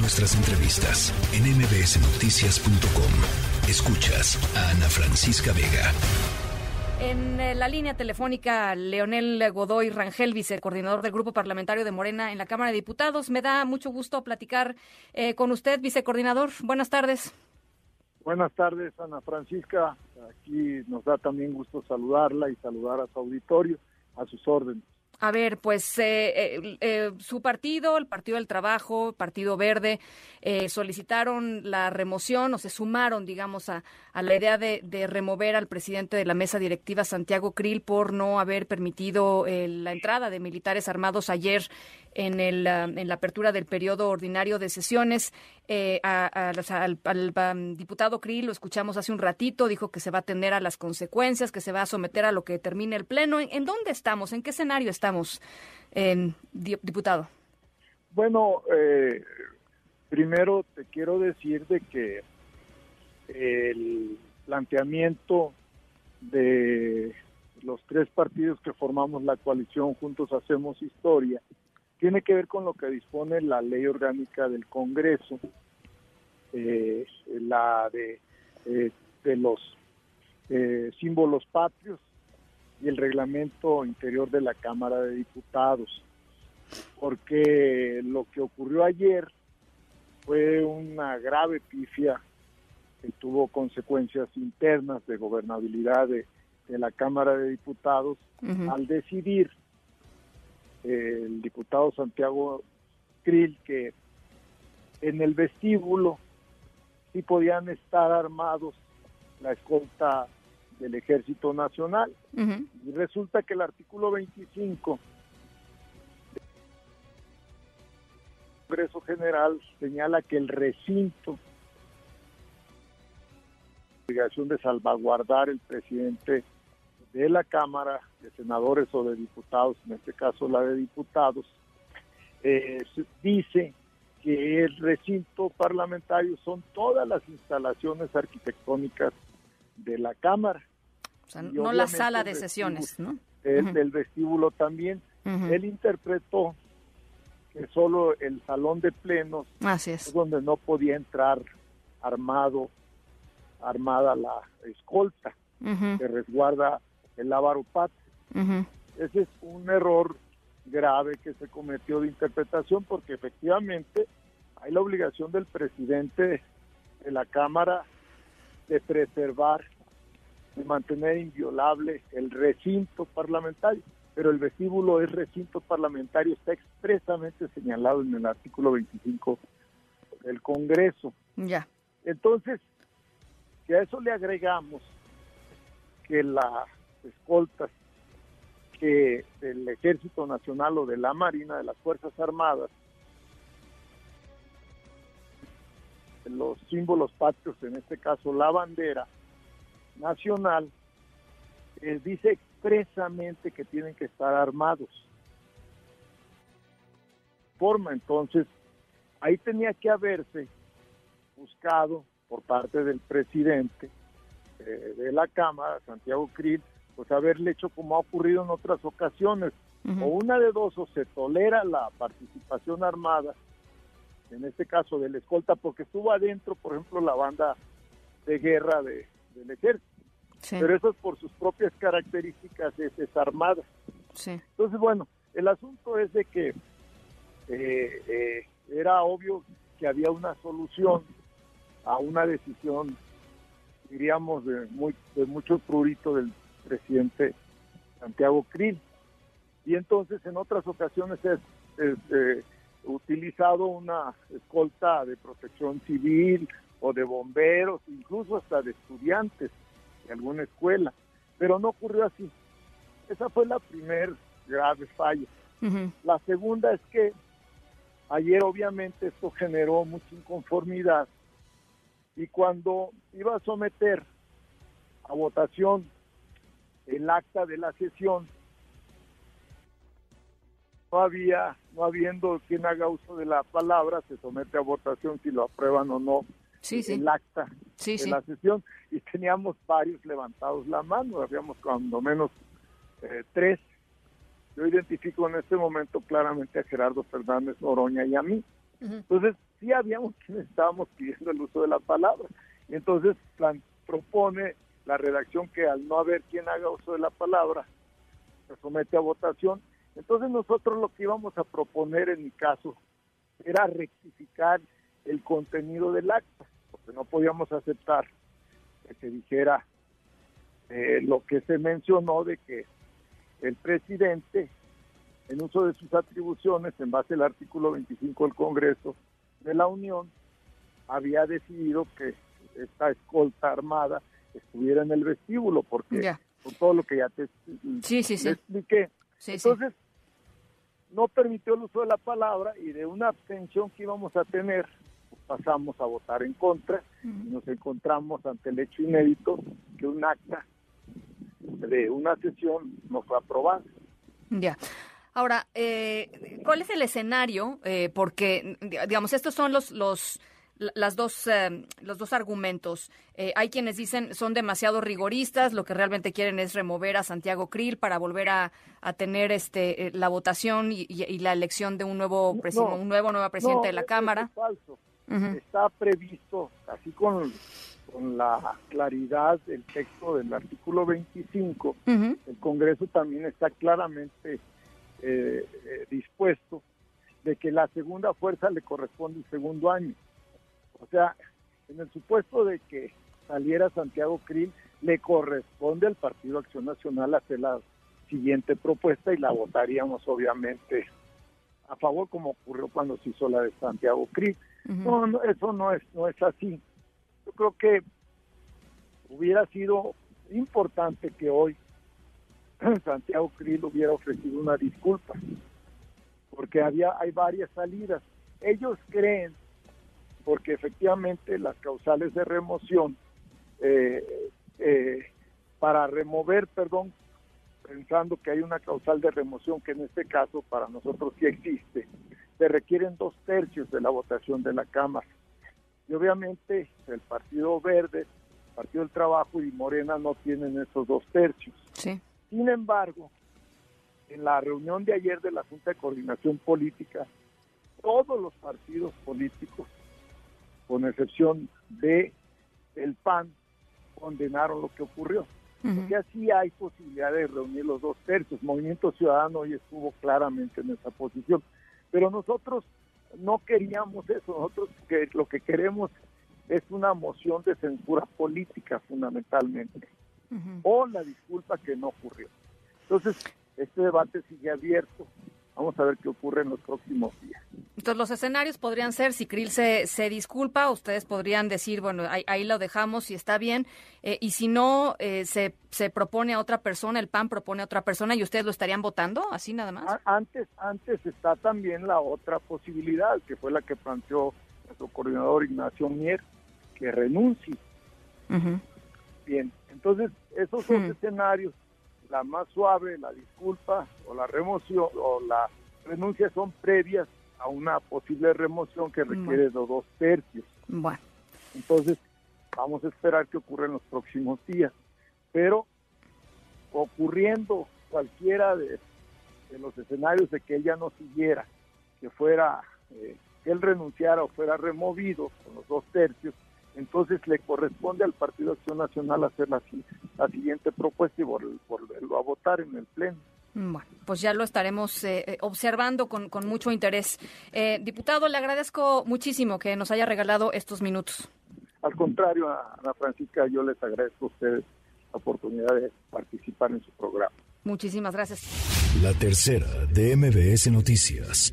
Nuestras entrevistas en mbsnoticias.com. Escuchas a Ana Francisca Vega. En eh, la línea telefónica, Leonel Godoy Rangel, vicecoordinador del Grupo Parlamentario de Morena en la Cámara de Diputados. Me da mucho gusto platicar eh, con usted, vicecoordinador. Buenas tardes. Buenas tardes, Ana Francisca. Aquí nos da también gusto saludarla y saludar a su auditorio, a sus órdenes. A ver, pues eh, eh, eh, su partido, el Partido del Trabajo, Partido Verde, solicitaron la remoción o se sumaron, digamos, a, la idea de, remover al presidente de la mesa directiva, Santiago Krill, por no haber permitido la entrada de militares armados ayer en, el, en la apertura del periodo ordinario de sesiones. al, um, diputado Krill lo escuchamos hace un ratito, dijo que se va a atender a las consecuencias, que se va a someter a lo que termine el Pleno. ¿En, en dónde estamos? ¿En qué escenario estamos? Estamos, diputado? Bueno, eh, primero te quiero decir de que el planteamiento de los tres partidos que formamos la coalición Juntos Hacemos Historia tiene que ver con lo que dispone la ley orgánica del Congreso, eh, la de, eh, de los símbolos patrios y el reglamento interior de la Cámara de Diputados, porque lo que ocurrió ayer fue una grave pifia que tuvo consecuencias internas de gobernabilidad de, la Cámara de Diputados al decidir el diputado Santiago Krill que en el vestíbulo sí podían estar armados la escolta del Ejército Nacional. Y resulta que el artículo 25 del Congreso General señala que el recinto obligación de salvaguardar el presidente de la Cámara, de senadores o de diputados, en este caso la de diputados, eh, dice que el recinto parlamentario son todas las instalaciones arquitectónicas de la Cámara. O sea, no la sala de sesiones, ¿no? El del vestíbulo también. Él interpretó que solo el salón de plenos es. donde no podía entrar armado, armada la escolta que resguarda el Ávaro Ese es un error grave que se cometió de interpretación porque efectivamente hay la obligación del presidente de la Cámara de preservar, de mantener inviolable el recinto parlamentario. Pero el vestíbulo es recinto parlamentario, está expresamente señalado en el artículo 25 del Congreso. Ya. Entonces, si a eso le agregamos que las escoltas que del Ejército Nacional o de la Marina, de las Fuerzas Armadas, los símbolos patrios, en este caso la bandera nacional, eh, dice expresamente que tienen que estar armados. Forma entonces, ahí tenía que haberse buscado por parte del presidente eh, de la Cámara, Santiago Krill, pues haberle hecho como ha ocurrido en otras ocasiones, o una de dos, o se tolera la participación armada en este caso del escolta, porque estuvo adentro, por ejemplo, la banda de guerra de, del ejército. Pero eso es por sus propias características es desarmada. Entonces, bueno, el asunto es de que eh, eh, era obvio que había una solución a una decisión, diríamos, de, muy, de mucho prurito del presidente Santiago Krill. Y entonces en otras ocasiones es, es utilizado una escolta de protección civil o de bomberos, incluso hasta de estudiantes de alguna escuela, pero no ocurrió así. Esa fue la primer grave falla. La segunda es que ayer obviamente esto generó mucha inconformidad y cuando iba a someter a votación el acta de la sesión, no había, no habiendo quien haga uso de la palabra, se somete a votación si lo aprueban o no el acta de la sesión y teníamos varios levantados la mano, habíamos cuando menos eh, tres. Yo identifico en este momento claramente a Gerardo Fernández Oroña y a mí. Entonces, sí habíamos quienes estábamos pidiendo el uso de la palabra. Y entonces plan, propone la redacción que al no haber quien haga uso de la palabra, se somete a votación. Entonces nosotros lo que íbamos a proponer en mi caso era rectificar el contenido del acta, porque no podíamos aceptar que se dijera eh, lo que se mencionó de que el presidente, en uso de sus atribuciones, en base al artículo 25 del Congreso de la Unión, había decidido que esta escolta armada estuviera en el vestíbulo, porque por todo lo que ya te, sí, sí, expliqué. Entonces, no permitió el uso de la palabra y de una abstención que íbamos a tener, pasamos a votar en contra y nos encontramos ante el hecho inédito que un acta de una sesión no fue aprobada. Ya. Ahora, eh, ¿cuál es el escenario? Eh, porque, digamos, estos son los, los las dos, eh, los dos argumentos. Eh, hay quienes dicen son demasiado rigoristas, lo que realmente quieren es remover a Santiago Krill para volver a, a tener este eh, la votación y, y, la elección de un nuevo un nuevo nueva presidente de la Cámara. Es falso. Está previsto, así con, con la claridad del texto del artículo 25, el Congreso también está claramente dispuesto de que la segunda fuerza le corresponde el segundo año. O sea, en el supuesto de que saliera Santiago Krill, le corresponde al Partido Acción Nacional hacer la siguiente propuesta y la votaríamos obviamente a favor como ocurrió cuando se hizo la de Santiago Krill. No, no, eso no es no es así. Yo creo que hubiera sido importante que hoy Santiago Krill hubiera ofrecido una disculpa, porque había hay varias salidas. Ellos creen porque efectivamente las causales de remoción, eh, eh, para remover, perdón, pensando que hay una causal de remoción que en este caso para nosotros sí existe, se requieren dos tercios de la votación de la Cámara. Y obviamente el Partido Verde, el Partido del Trabajo y Morena no tienen esos dos tercios. Sin embargo, en la reunión de ayer de la Junta de Coordinación Política, todos los partidos políticos con excepción de el PAN, condenaron lo que ocurrió. Porque así hay posibilidad de reunir los dos tercios. Movimiento Ciudadano hoy estuvo claramente en esa posición. Pero nosotros no queríamos eso. Nosotros que lo que queremos es una moción de censura política fundamentalmente. O la disculpa que no ocurrió. Entonces, este debate sigue abierto. Vamos a ver qué ocurre en los próximos días. Entonces, los escenarios podrían ser, si Krill se, se disculpa, ustedes podrían decir, bueno, ahí, lo dejamos y está bien, eh, y si no, eh, se, se propone a otra persona, el PAN propone a otra persona, y ustedes lo estarían votando, así nada más. Antes, antes está también la otra posibilidad, que fue la que planteó nuestro coordinador Ignacio Mier, que renuncie. Bien, entonces, esos son escenarios la más suave, la disculpa o la remoción o la renuncia son previas a una posible remoción que requiere de dos tercios. Bueno. Entonces, vamos a esperar que ocurra en los próximos días. Pero ocurriendo cualquiera de, los escenarios de que ella no siguiera, que fuera, eh, que él renunciara o fuera removido con los dos tercios, entonces le corresponde al Partido Acción Nacional hacer la, siguiente propuesta y volverlo a votar en el Pleno. Bueno, pues ya lo estaremos eh, eh, observando con, mucho interés. Eh, diputado, le agradezco muchísimo que nos haya regalado estos minutos. Al contrario, Ana Francisca, yo les agradezco a ustedes la oportunidad de participar en su programa. Muchísimas gracias. La tercera de MBS Noticias.